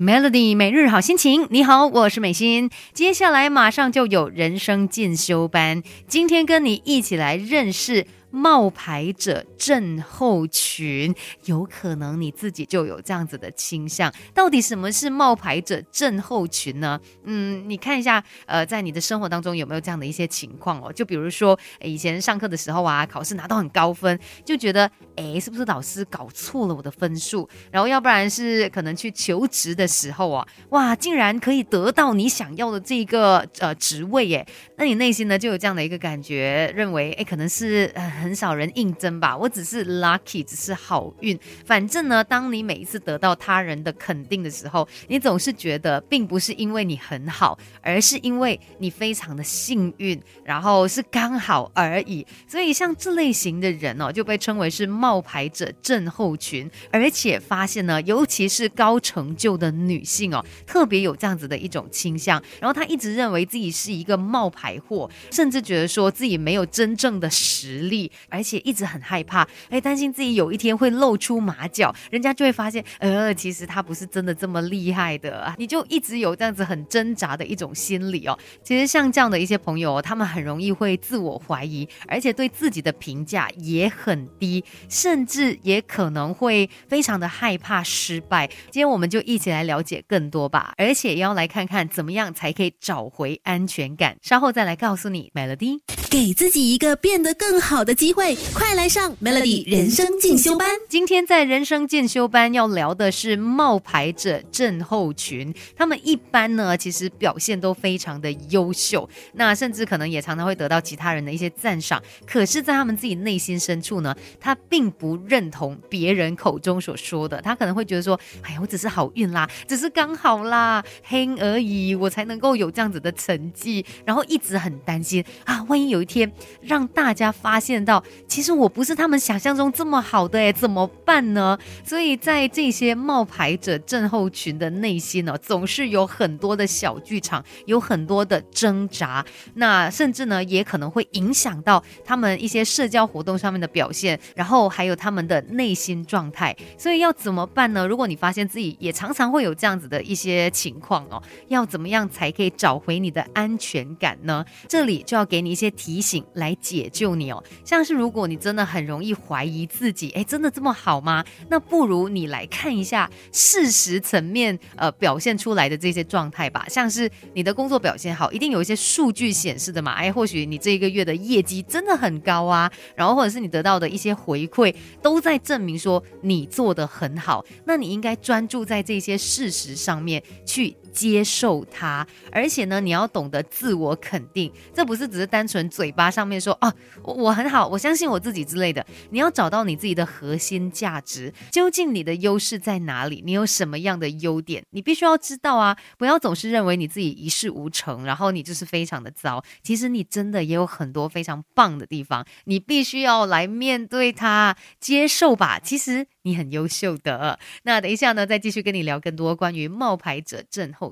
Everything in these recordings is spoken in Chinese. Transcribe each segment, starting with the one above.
Melody 每日好心情，你好，我是美心。接下来马上就有人生进修班，今天跟你一起来认识。冒牌者症候群，有可能你自己就有这样子的倾向。到底什么是冒牌者症候群呢？嗯，你看一下，呃，在你的生活当中有没有这样的一些情况哦？就比如说，以前上课的时候啊，考试拿到很高分，就觉得，哎，是不是老师搞错了我的分数？然后要不然是可能去求职的时候啊，哇，竟然可以得到你想要的这个呃职位耶，那你内心呢就有这样的一个感觉，认为，哎，可能是呃。很少人应征吧，我只是 lucky，只是好运。反正呢，当你每一次得到他人的肯定的时候，你总是觉得并不是因为你很好，而是因为你非常的幸运，然后是刚好而已。所以像这类型的人哦，就被称为是冒牌者症候群。而且发现呢，尤其是高成就的女性哦，特别有这样子的一种倾向。然后她一直认为自己是一个冒牌货，甚至觉得说自己没有真正的实力。而且一直很害怕，哎，担心自己有一天会露出马脚，人家就会发现，呃，其实他不是真的这么厉害的，你就一直有这样子很挣扎的一种心理哦。其实像这样的一些朋友，他们很容易会自我怀疑，而且对自己的评价也很低，甚至也可能会非常的害怕失败。今天我们就一起来了解更多吧，而且要来看看怎么样才可以找回安全感。稍后再来告诉你，Melody，给自己一个变得更好的。机会，快来上 Melody 人生进修班。今天在人生进修班要聊的是冒牌者症候群。他们一般呢，其实表现都非常的优秀，那甚至可能也常常会得到其他人的一些赞赏。可是，在他们自己内心深处呢，他并不认同别人口中所说的。他可能会觉得说：“哎呀，我只是好运啦，只是刚好啦，黑而已，我才能够有这样子的成绩。”然后一直很担心啊，万一有一天让大家发现。到，其实我不是他们想象中这么好的哎，怎么办呢？所以在这些冒牌者症候群的内心呢，总是有很多的小剧场，有很多的挣扎，那甚至呢，也可能会影响到他们一些社交活动上面的表现，然后还有他们的内心状态。所以要怎么办呢？如果你发现自己也常常会有这样子的一些情况哦，要怎么样才可以找回你的安全感呢？这里就要给你一些提醒来解救你哦，像。但是如果你真的很容易怀疑自己，哎，真的这么好吗？那不如你来看一下事实层面，呃，表现出来的这些状态吧。像是你的工作表现好，一定有一些数据显示的嘛。哎，或许你这一个月的业绩真的很高啊，然后或者是你得到的一些回馈，都在证明说你做的很好。那你应该专注在这些事实上面去。接受它，而且呢，你要懂得自我肯定，这不是只是单纯嘴巴上面说哦，我我很好，我相信我自己之类的。你要找到你自己的核心价值，究竟你的优势在哪里？你有什么样的优点？你必须要知道啊！不要总是认为你自己一事无成，然后你就是非常的糟。其实你真的也有很多非常棒的地方，你必须要来面对它，接受吧。其实你很优秀的。那等一下呢，再继续跟你聊更多关于冒牌者症候。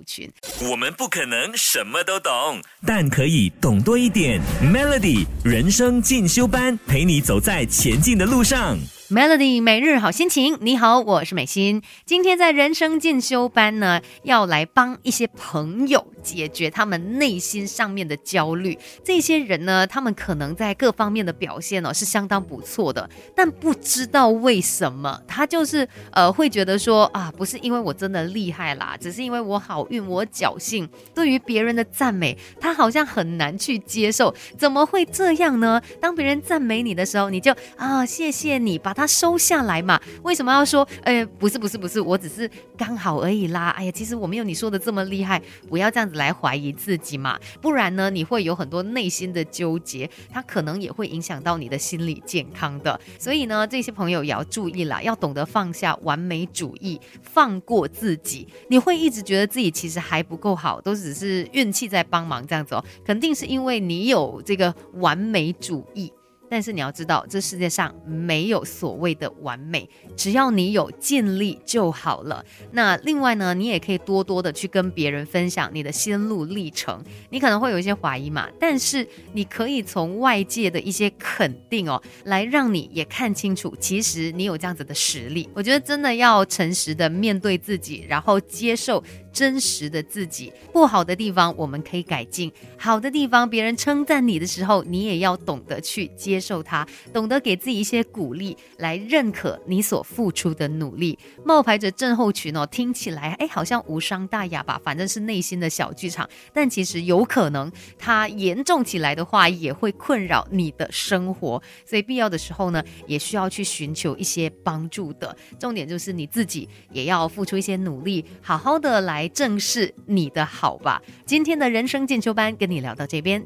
我们不可能什么都懂，但可以懂多一点。Melody 人生进修班，陪你走在前进的路上。Melody 每日好心情，你好，我是美心。今天在人生进修班呢，要来帮一些朋友解决他们内心上面的焦虑。这些人呢，他们可能在各方面的表现呢是相当不错的，但不知道为什么，他就是呃会觉得说啊，不是因为我真的厉害啦，只是因为我好运，我侥幸。对于别人的赞美，他好像很难去接受。怎么会这样呢？当别人赞美你的时候，你就啊，谢谢你把。他收下来嘛？为什么要说？哎，不是不是不是，我只是刚好而已啦。哎呀，其实我没有你说的这么厉害。不要这样子来怀疑自己嘛，不然呢，你会有很多内心的纠结，它可能也会影响到你的心理健康的。所以呢，这些朋友也要注意啦，要懂得放下完美主义，放过自己。你会一直觉得自己其实还不够好，都只是运气在帮忙这样子哦。肯定是因为你有这个完美主义。但是你要知道，这世界上没有所谓的完美，只要你有尽力就好了。那另外呢，你也可以多多的去跟别人分享你的心路历程。你可能会有一些怀疑嘛，但是你可以从外界的一些肯定哦，来让你也看清楚，其实你有这样子的实力。我觉得真的要诚实的面对自己，然后接受。真实的自己，不好的地方我们可以改进，好的地方别人称赞你的时候，你也要懂得去接受它，懂得给自己一些鼓励，来认可你所付出的努力。冒牌者症候群哦，听起来哎好像无伤大雅吧，反正是内心的小剧场，但其实有可能它严重起来的话，也会困扰你的生活，所以必要的时候呢，也需要去寻求一些帮助的。重点就是你自己也要付出一些努力，好好的来。正是你的好吧。今天的人生进修班跟你聊到这边。